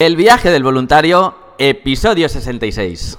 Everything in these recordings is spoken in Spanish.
El viaje del voluntario, episodio 66.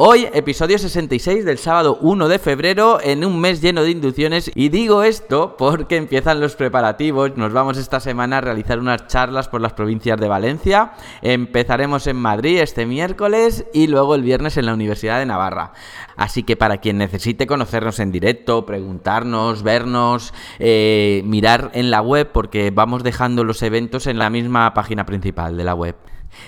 Hoy, episodio 66 del sábado 1 de febrero, en un mes lleno de inducciones. Y digo esto porque empiezan los preparativos. Nos vamos esta semana a realizar unas charlas por las provincias de Valencia. Empezaremos en Madrid este miércoles y luego el viernes en la Universidad de Navarra. Así que para quien necesite conocernos en directo, preguntarnos, vernos, eh, mirar en la web, porque vamos dejando los eventos en la misma página principal de la web.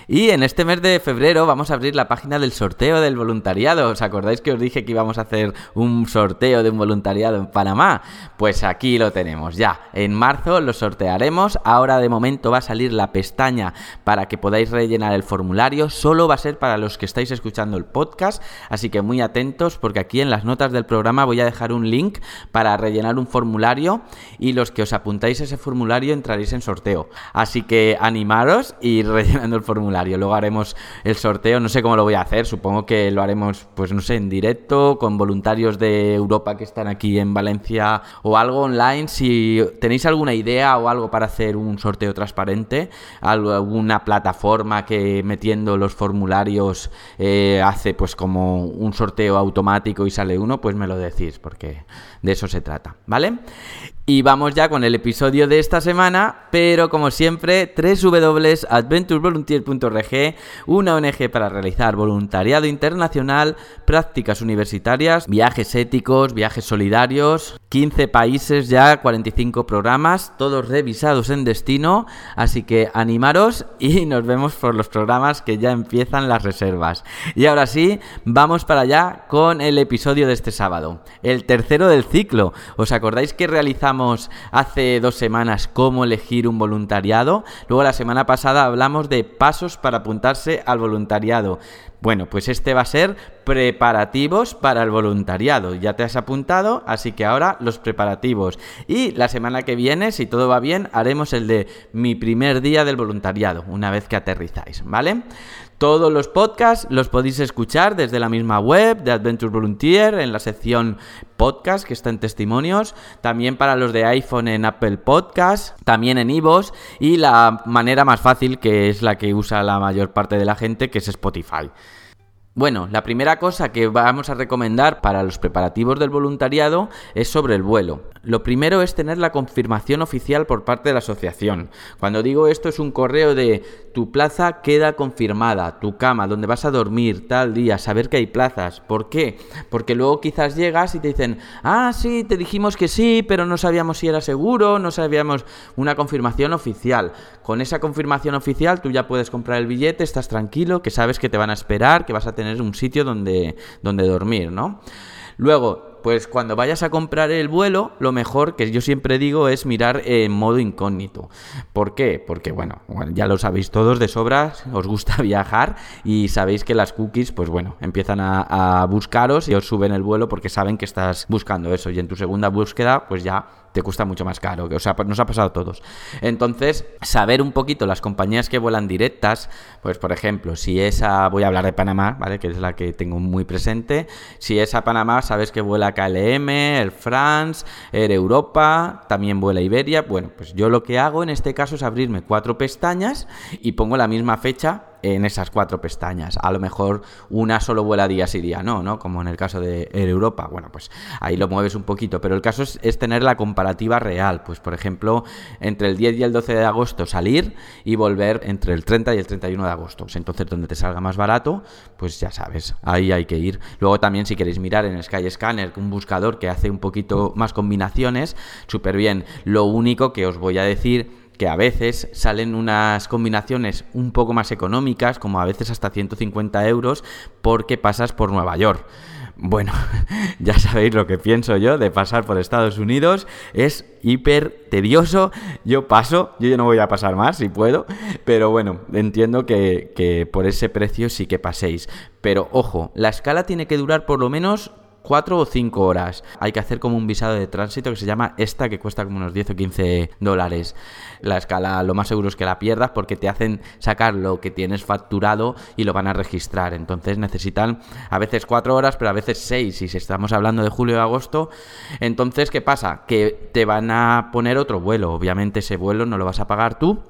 Y en este mes de febrero vamos a abrir la página del sorteo del voluntariado. ¿Os acordáis que os dije que íbamos a hacer un sorteo de un voluntariado en Panamá? Pues aquí lo tenemos ya. En marzo lo sortearemos. Ahora de momento va a salir la pestaña para que podáis rellenar el formulario. Solo va a ser para los que estáis escuchando el podcast. Así que muy atentos porque aquí en las notas del programa voy a dejar un link para rellenar un formulario y los que os apuntáis ese formulario entraréis en sorteo. Así que animaros y rellenando el formulario formulario. Luego haremos el sorteo, no sé cómo lo voy a hacer, supongo que lo haremos, pues no sé, en directo, con voluntarios de Europa que están aquí en Valencia o algo online. Si tenéis alguna idea o algo para hacer un sorteo transparente, alguna plataforma que metiendo los formularios eh, hace pues como un sorteo automático y sale uno, pues me lo decís, porque de eso se trata, ¿vale? Y vamos ya con el episodio de esta semana, pero como siempre, www.adventurevolunteer.org, una ONG para realizar voluntariado internacional, prácticas universitarias, viajes éticos, viajes solidarios, 15 países ya, 45 programas, todos revisados en destino, así que animaros y nos vemos por los programas que ya empiezan las reservas. Y ahora sí, vamos para allá con el episodio de este sábado, el tercero del ciclo. ¿Os acordáis que realizamos hace dos semanas cómo elegir un voluntariado. Luego la semana pasada hablamos de pasos para apuntarse al voluntariado. Bueno, pues este va a ser preparativos para el voluntariado. Ya te has apuntado, así que ahora los preparativos. Y la semana que viene, si todo va bien, haremos el de mi primer día del voluntariado, una vez que aterrizáis, ¿vale? Todos los podcasts los podéis escuchar desde la misma web de Adventure Volunteer en la sección podcast que está en testimonios, también para los de iPhone en Apple Podcast, también en iVoox y la manera más fácil que es la que usa la mayor parte de la gente que es Spotify. Bueno, la primera cosa que vamos a recomendar para los preparativos del voluntariado es sobre el vuelo. Lo primero es tener la confirmación oficial por parte de la asociación. Cuando digo esto es un correo de tu plaza queda confirmada, tu cama, donde vas a dormir tal día, saber que hay plazas. ¿Por qué? Porque luego quizás llegas y te dicen, ah, sí, te dijimos que sí, pero no sabíamos si era seguro, no sabíamos una confirmación oficial. Con esa confirmación oficial tú ya puedes comprar el billete, estás tranquilo, que sabes que te van a esperar, que vas a tener un sitio donde, donde dormir, ¿no? Luego, pues cuando vayas a comprar el vuelo, lo mejor que yo siempre digo es mirar en modo incógnito. ¿Por qué? Porque, bueno, ya lo sabéis todos de sobra, os gusta viajar y sabéis que las cookies, pues bueno, empiezan a, a buscaros y os suben el vuelo porque saben que estás buscando eso. Y en tu segunda búsqueda, pues ya te cuesta mucho más caro, o sea, nos ha pasado a todos. Entonces, saber un poquito las compañías que vuelan directas, pues por ejemplo, si es a, voy a hablar de Panamá, ¿vale? Que es la que tengo muy presente, si es a Panamá, sabes que vuela KLM, Air France, Air Europa, también vuela Iberia, bueno, pues yo lo que hago en este caso es abrirme cuatro pestañas y pongo la misma fecha en esas cuatro pestañas. A lo mejor una solo vuela día sí día no, ¿no? Como en el caso de Europa. Bueno, pues ahí lo mueves un poquito, pero el caso es, tener la comparativa real. Pues por ejemplo, entre el 10 y el 12 de agosto salir y volver entre el 30 y el 31 de agosto. Pues entonces donde te salga más barato, pues ya sabes, ahí hay que ir. Luego también si queréis mirar en Skyscanner, un buscador que hace un poquito más combinaciones, súper bien. Lo único que os voy a decir que a veces salen unas combinaciones un poco más económicas, como a veces hasta 150 euros, porque pasas por Nueva York. Bueno, ya sabéis lo que pienso yo de pasar por Estados Unidos. Es hiper tedioso. Yo paso, yo ya no voy a pasar más si puedo. Pero bueno, entiendo que, que por ese precio sí que paséis. Pero ojo, la escala tiene que durar por lo menos 4 o 5 horas. Hay que hacer como un visado de tránsito que se llama esta, que cuesta como unos 10 o 15 dólares. La escala lo más seguro es que la pierdas porque te hacen sacar lo que tienes facturado y lo van a registrar. Entonces necesitan a veces 4 horas, pero a veces 6. Y si estamos hablando de julio o agosto, entonces ¿qué pasa? Que te van a poner otro vuelo. Obviamente ese vuelo no lo vas a pagar tú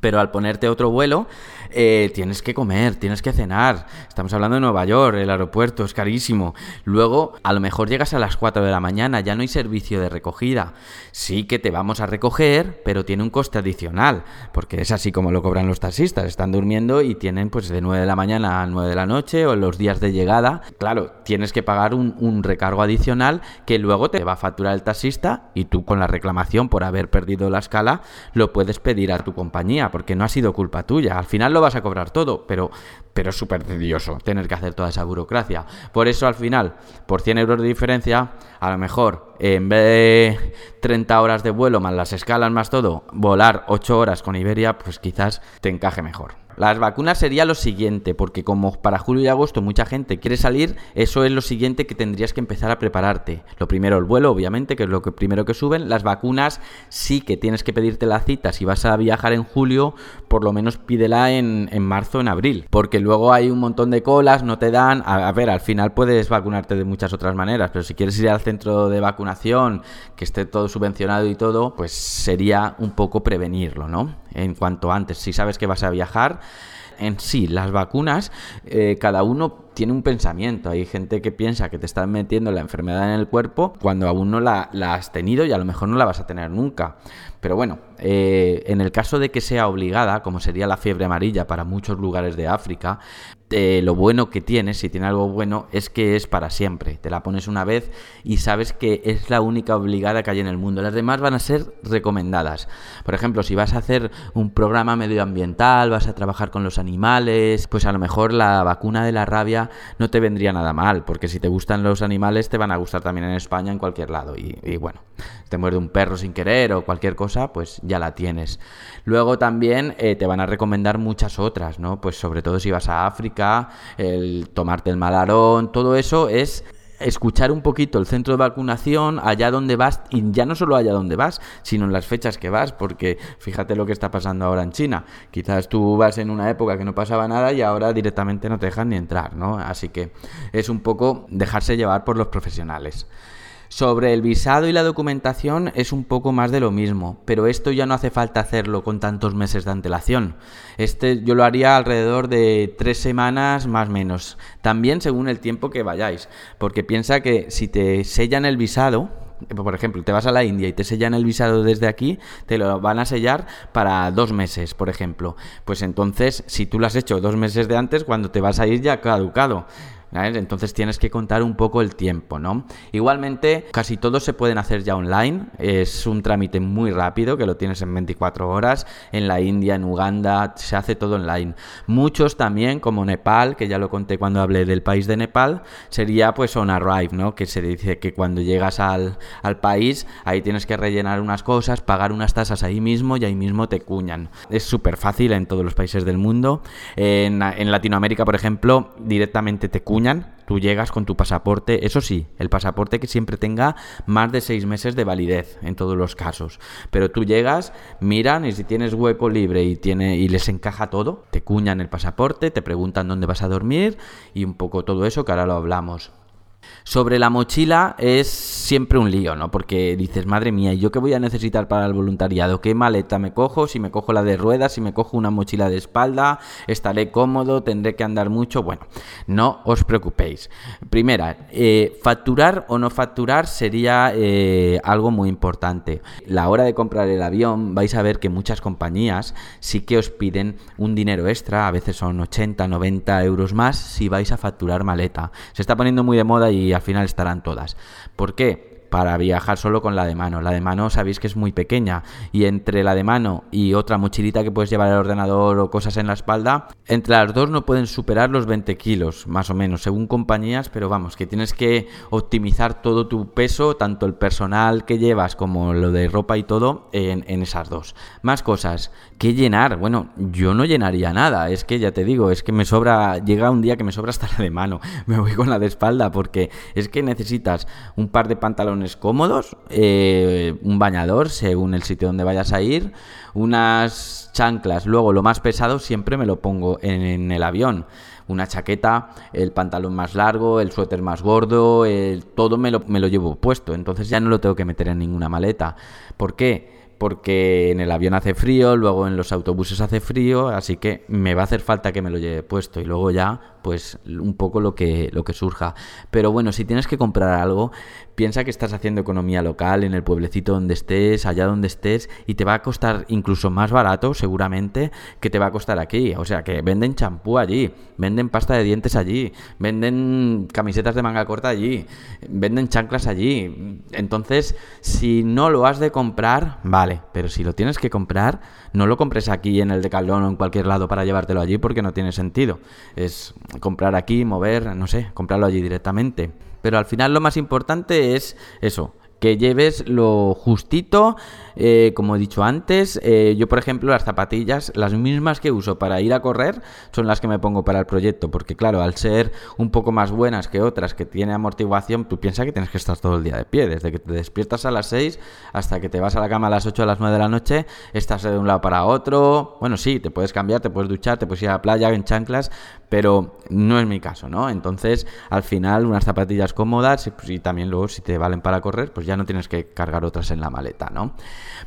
pero al ponerte otro vuelo, eh, tienes que comer, tienes que cenar. Estamos hablando de Nueva York, el aeropuerto es carísimo. Luego, a lo mejor llegas a las 4 de la mañana, ya no hay servicio de recogida. Sí que te vamos a recoger, pero tiene un coste adicional, porque es así como lo cobran los taxistas. Están durmiendo y tienen pues de 9 de la mañana a 9 de la noche o los días de llegada. Claro, tienes que pagar un, un recargo adicional que luego te va a facturar el taxista y tú con la reclamación por haber perdido la escala lo puedes pedir a tu compañía porque no ha sido culpa tuya. Al final lo vas a cobrar todo, pero, pero es súper tedioso tener que hacer toda esa burocracia. Por eso al final, por 100 euros de diferencia, a lo mejor en vez de 30 horas de vuelo más las escalas más todo, volar 8 horas con Iberia, pues quizás te encaje mejor. Las vacunas sería lo siguiente, porque como para julio y agosto mucha gente quiere salir, eso es lo siguiente que tendrías que empezar a prepararte. Lo primero el vuelo, obviamente, que es lo que primero que suben. Las vacunas sí que tienes que pedirte la cita. Si vas a viajar en julio, por lo menos pídela en, en marzo, en abril, porque luego hay un montón de colas, no te dan. A, a ver, al final puedes vacunarte de muchas otras maneras, pero si quieres ir al centro de vacunación, que esté todo subvencionado y todo, pues sería un poco prevenirlo, ¿no? En cuanto antes, si sabes que vas a viajar, en sí, las vacunas, eh, cada uno tiene un pensamiento. Hay gente que piensa que te están metiendo la enfermedad en el cuerpo cuando aún no la, has tenido y a lo mejor no la vas a tener nunca. Pero bueno, eh, en el caso de que sea obligada, como sería la fiebre amarilla para muchos lugares de África, eh, lo bueno que tiene, si tiene algo bueno, es que es para siempre. Te la pones una vez y sabes que es la única obligada que hay en el mundo. Las demás van a ser recomendadas. Por ejemplo, si vas a hacer un programa medioambiental, vas a trabajar con los animales, pues a lo mejor la vacuna de la rabia no te vendría nada mal, porque si te gustan los animales te van a gustar también en España, en cualquier lado. Y, bueno, te muerde un perro sin querer o cualquier cosa, pues ya la tienes. Luego también eh, te van a recomendar muchas otras, ¿no? Pues sobre todo si vas a África, el tomarte el malarón, todo eso es escuchar un poquito el centro de vacunación allá donde vas y ya no solo allá donde vas, sino en las fechas que vas, porque fíjate lo que está pasando ahora en China. Quizás tú vas en una época que no pasaba nada y ahora directamente no te dejan ni entrar, ¿no? Así que es un poco dejarse llevar por los profesionales. Sobre el visado y la documentación es un poco más de lo mismo, pero esto ya no hace falta hacerlo con tantos meses de antelación. Este yo lo haría alrededor de tres semanas más o menos, también según el tiempo que vayáis, porque piensa que si te sellan el visado, por ejemplo, te vas a la India y te sellan el visado desde aquí, te lo van a sellar para dos meses, por ejemplo. Pues entonces, si tú lo has hecho dos meses de antes, cuando te vas a ir ya caducado. Entonces tienes que contar un poco el tiempo, ¿no? Igualmente, casi todos se pueden hacer ya online. Es un trámite muy rápido que lo tienes en 24 horas. En la India, en Uganda, se hace todo online. Muchos también, como Nepal, que ya lo conté cuando hablé del país de Nepal, sería pues on arrive, ¿no? Que se dice que cuando llegas al, al país, ahí tienes que rellenar unas cosas, pagar unas tasas ahí mismo y ahí mismo te cuñan. Es súper fácil en todos los países del mundo. En, en Latinoamérica, por ejemplo, directamente te cuñan tú llegas con tu pasaporte, eso sí, el pasaporte que siempre tenga más de seis meses de validez en todos los casos. Pero tú llegas, miran y si tienes hueco libre y, tiene, y les encaja todo, te cuñan el pasaporte, te preguntan dónde vas a dormir y un poco todo eso que ahora lo hablamos. Sobre la mochila es siempre un lío, ¿no? Porque dices, madre mía, ¿y yo qué voy a necesitar para el voluntariado? ¿Qué maleta me cojo? Si me cojo la de ruedas, si me cojo una mochila de espalda, estaré cómodo, tendré que andar mucho. Bueno, no os preocupéis. Primera, eh, facturar o no facturar sería eh, algo muy importante. La hora de comprar el avión, vais a ver que muchas compañías sí que os piden un dinero extra, a veces son 80, 90 euros más si vais a facturar maleta. Se está poniendo muy de moda y al final estarán todas. ¿Por qué? Para viajar solo con la de mano. La de mano sabéis que es muy pequeña y entre la de mano y otra mochilita que puedes llevar el ordenador o cosas en la espalda, entre las dos no pueden superar los 20 kilos, más o menos, según compañías, pero vamos, que tienes que optimizar todo tu peso, tanto el personal que llevas como lo de ropa y todo, en, en esas dos. Más cosas, ¿qué llenar? Bueno, yo no llenaría nada, es que ya te digo, es que me sobra, llega un día que me sobra hasta la de mano, me voy con la de espalda porque es que necesitas un par de pantalones cómodos, eh, un bañador según el sitio donde vayas a ir, unas chanclas, luego lo más pesado siempre me lo pongo en, el avión una chaqueta, el pantalón más largo, el suéter más gordo, todo me lo, me lo, llevo puesto. Entonces ya no lo tengo que meter en ninguna maleta. ¿Por qué? Porque en el avión hace frío, luego en los autobuses hace frío, así que me va a hacer falta que me lo lleve puesto y luego ya pues un poco lo que, lo que surja. Pero bueno, si tienes que comprar algo, piensa que estás haciendo economía local en el pueblecito donde estés, allá donde estés, y te va a costar incluso más barato, seguramente, que te va a costar aquí. O sea, que venden champú allí, venden pasta de dientes allí, venden camisetas de manga corta allí, venden chanclas allí. Entonces, si no lo has de comprar, vale, pero si lo tienes que comprar, no lo compres aquí en el Decathlon o en cualquier lado para llevártelo allí porque no tiene sentido. Es comprar aquí, mover, no sé, comprarlo allí directamente. Pero al final lo más importante es eso, que lleves lo justito eh, como he dicho antes, eh, yo por ejemplo las zapatillas, las mismas que uso para ir a correr, son las que me pongo para el proyecto, porque claro, al ser un poco más buenas que otras que tiene amortiguación, tú piensas que tienes que estar todo el día de pie, desde que te despiertas a las 6 hasta que te vas a la cama a las 8 a las 9 de la noche, estás de un lado para otro, bueno, sí, te puedes cambiar, te puedes duchar, te puedes ir a la playa en chanclas, pero no es mi caso, ¿no? Entonces, al final, unas zapatillas cómodas pues, y también luego si te valen para correr, pues ya no tienes que cargar otras en la maleta, ¿no?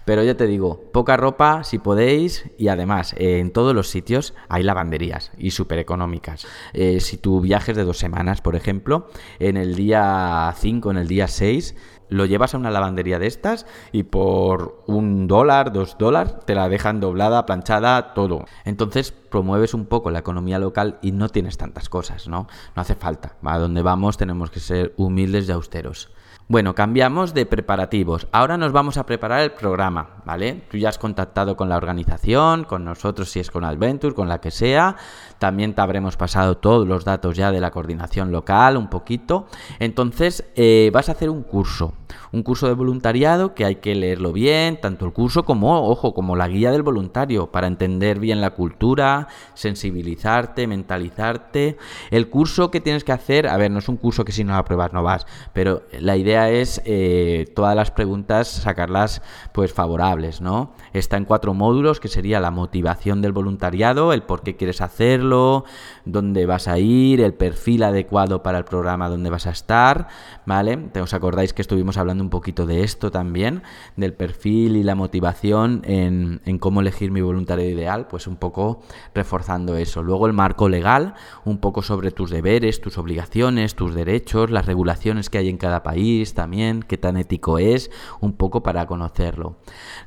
Pero ya te digo, poca ropa si podéis y además eh, en todos los sitios hay lavanderías y súper económicas. Eh, si tu viaje es de dos semanas, por ejemplo, en el día 5, en el día 6, lo llevas a una lavandería de estas y por un dólar, dos dólares, te la dejan doblada, planchada, todo. Entonces promueves un poco la economía local y no tienes tantas cosas, ¿no? No hace falta. A donde vamos tenemos que ser humildes y austeros. Bueno, cambiamos de preparativos. Ahora nos vamos a preparar el programa, ¿vale? Tú ya has contactado con la organización, con nosotros si es con Adventure, con la que sea. También te habremos pasado todos los datos ya de la coordinación local, un poquito. Entonces, eh, vas a hacer un curso un curso de voluntariado que hay que leerlo bien, tanto el curso como, ojo, como la guía del voluntario, para entender bien la cultura, sensibilizarte, mentalizarte. El curso que tienes que hacer, a ver, no es un curso que si no lo apruebas no vas, pero la idea es eh, todas las preguntas sacarlas pues favorables, ¿no? Está en cuatro módulos, que sería la motivación del voluntariado, el por qué quieres hacerlo, dónde vas a ir, el perfil adecuado para el programa donde vas a estar, ¿vale? ¿Os acordáis que estuvimos hablando un poquito de esto también, del perfil y la motivación en, en cómo elegir mi voluntario ideal, pues un poco reforzando eso. Luego el marco legal, un poco sobre tus deberes, tus obligaciones, tus derechos, las regulaciones que hay en cada país también, qué tan ético es, un poco para conocerlo.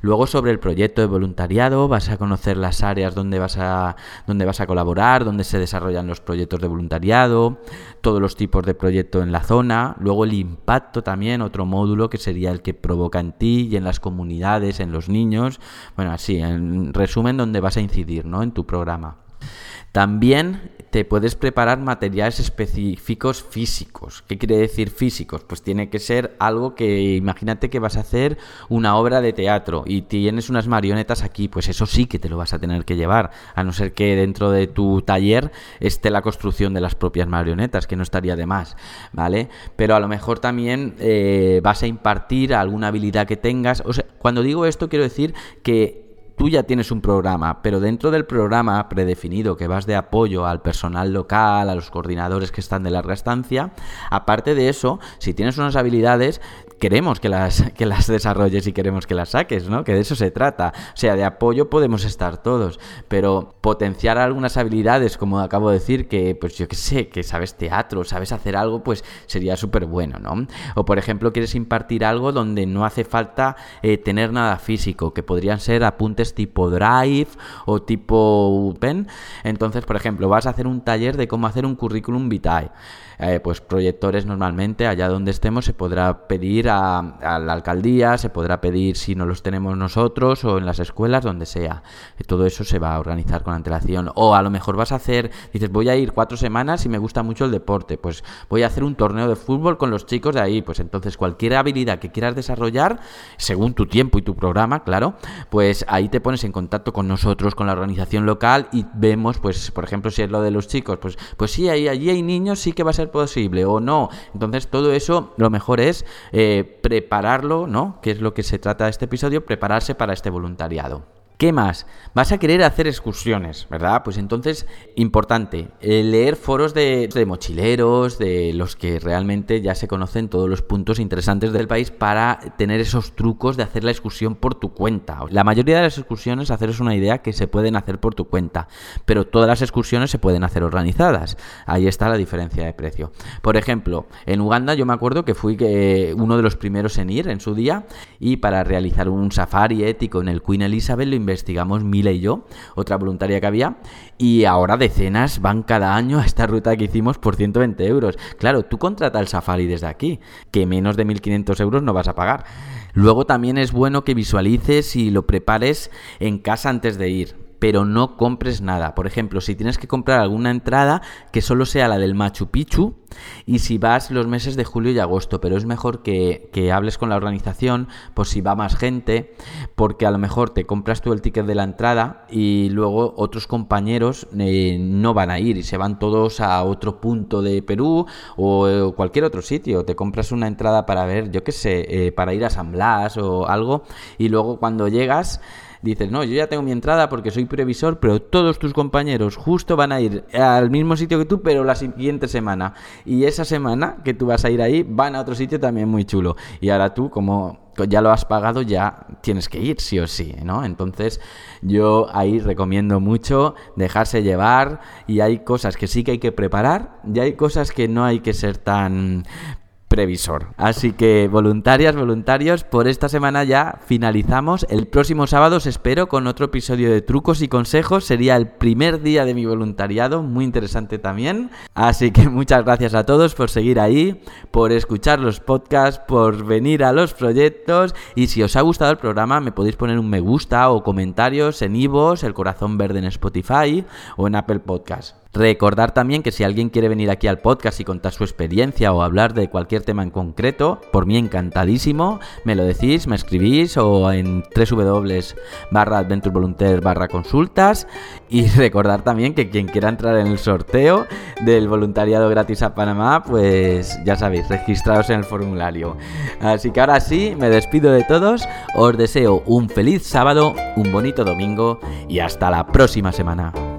Luego sobre el proyecto de voluntariado, vas a conocer las áreas donde vas a, donde vas a colaborar, donde se desarrollan los proyectos de voluntariado, todos los tipos de proyecto en la zona, luego el impacto también, otro módulo que sería el que provoca en ti y en las comunidades, en los niños. Bueno, así, en resumen, donde vas a incidir, ¿no? En tu programa. También te puedes preparar materiales específicos físicos. ¿Qué quiere decir físicos? Pues tiene que ser algo que, imagínate que vas a hacer una obra de teatro y tienes unas marionetas aquí, pues eso sí que te lo vas a tener que llevar, a no ser que dentro de tu taller esté la construcción de las propias marionetas, que no estaría de más, ¿vale? Pero a lo mejor también eh, vas a impartir alguna habilidad que tengas. O cuando digo esto quiero decir que tú ya tienes un programa, pero dentro del programa predefinido que vas de apoyo al personal local, a los coordinadores que están de larga estancia, aparte de eso, si tienes unas habilidades, queremos que las, que las desarrolles y queremos que las saques, ¿no? Que de eso se trata. O sea, de apoyo podemos estar todos, pero potenciar algunas habilidades, como acabo de decir, que pues yo que sé, que sabes teatro, sabes hacer algo, pues sería súper bueno, ¿no? O por ejemplo, quieres impartir algo donde no hace falta eh, tener nada físico, que podrían ser apuntes tipo Drive o tipo Pen. Entonces, por ejemplo, vas a hacer un taller de cómo hacer un currículum vitae. Eh, pues proyectores normalmente, allá donde estemos, se podrá pedir a, la alcaldía, se podrá pedir si no los tenemos nosotros o en las escuelas, donde sea. Eh, todo eso se va a organizar con antelación. O a lo mejor vas a hacer, dices, voy a ir cuatro semanas y me gusta mucho el deporte, pues voy a hacer un torneo de fútbol con los chicos de ahí. Pues entonces cualquier habilidad que quieras desarrollar, según tu tiempo y tu programa, claro, pues ahí te pones en contacto con nosotros, con la organización local y vemos, pues, por ejemplo, si es lo de los chicos, pues, pues sí, ahí, allí hay niños, sí que va a ser posible o no. Entonces todo eso lo mejor es eh, prepararlo, ¿no? Que es lo que se trata de este episodio, prepararse para este voluntariado. ¿Qué más? Vas a querer hacer excursiones, ¿verdad? Pues entonces, importante, eh, leer foros de, mochileros, de los que realmente ya se conocen todos los puntos interesantes del país para tener esos trucos de hacer la excursión por tu cuenta. La mayoría de las excursiones, haceros una idea, que se pueden hacer por tu cuenta, pero todas las excursiones se pueden hacer organizadas. Ahí está la diferencia de precio. Por ejemplo, en Uganda yo me acuerdo que fui que uno de los primeros en ir en su día y para realizar un safari ético en el Queen Elizabeth lo investigamos Mila y yo, otra voluntaria que había, y ahora decenas van cada año a esta ruta que hicimos por 120 euros. Claro, tú contrata el Safari desde aquí, que menos de 1.500 euros no vas a pagar. Luego también es bueno que visualices y lo prepares en casa antes de ir pero no compres nada. Por ejemplo, si tienes que comprar alguna entrada, que solo sea la del Machu Picchu, y si vas los meses de julio y agosto, pero es mejor que, hables con la organización, por si va más gente, porque a lo mejor te compras tú el ticket de la entrada y luego otros compañeros eh, no van a ir y se van todos a otro punto de Perú o, eh, cualquier otro sitio. Te compras una entrada para ver, yo qué sé, eh, para ir a San Blas o algo, y luego cuando llegas dices, no, yo ya tengo mi entrada porque soy previsor, pero todos tus compañeros justo van a ir al mismo sitio que tú, pero la siguiente semana. Y esa semana que tú vas a ir ahí, van a otro sitio también muy chulo. Y ahora tú, como ya lo has pagado, ya tienes que ir, sí o sí, ¿no? Entonces, yo ahí recomiendo mucho dejarse llevar y hay cosas que sí que hay que preparar y hay cosas que no hay que ser tan previsor. Así que voluntarias, voluntarios, por esta semana ya finalizamos. El próximo sábado os espero con otro episodio de trucos y consejos. Sería el primer día de mi voluntariado, muy interesante también. Así que muchas gracias a todos por seguir ahí, por escuchar los podcasts, por venir a los proyectos. Y si os ha gustado el programa, me podéis poner un me gusta o comentarios en Ivos, el corazón verde en Spotify o en Apple Podcast. Recordar también que si alguien quiere venir aquí al podcast y contar su experiencia o hablar de cualquier tema en concreto, por mí encantadísimo, me lo decís, me escribís o en www barra consultas y recordar también que quien quiera entrar en el sorteo del voluntariado gratis a Panamá, pues ya sabéis, registraros en el formulario. Así que ahora sí, me despido de todos, os deseo un feliz sábado, un bonito domingo y hasta la próxima semana.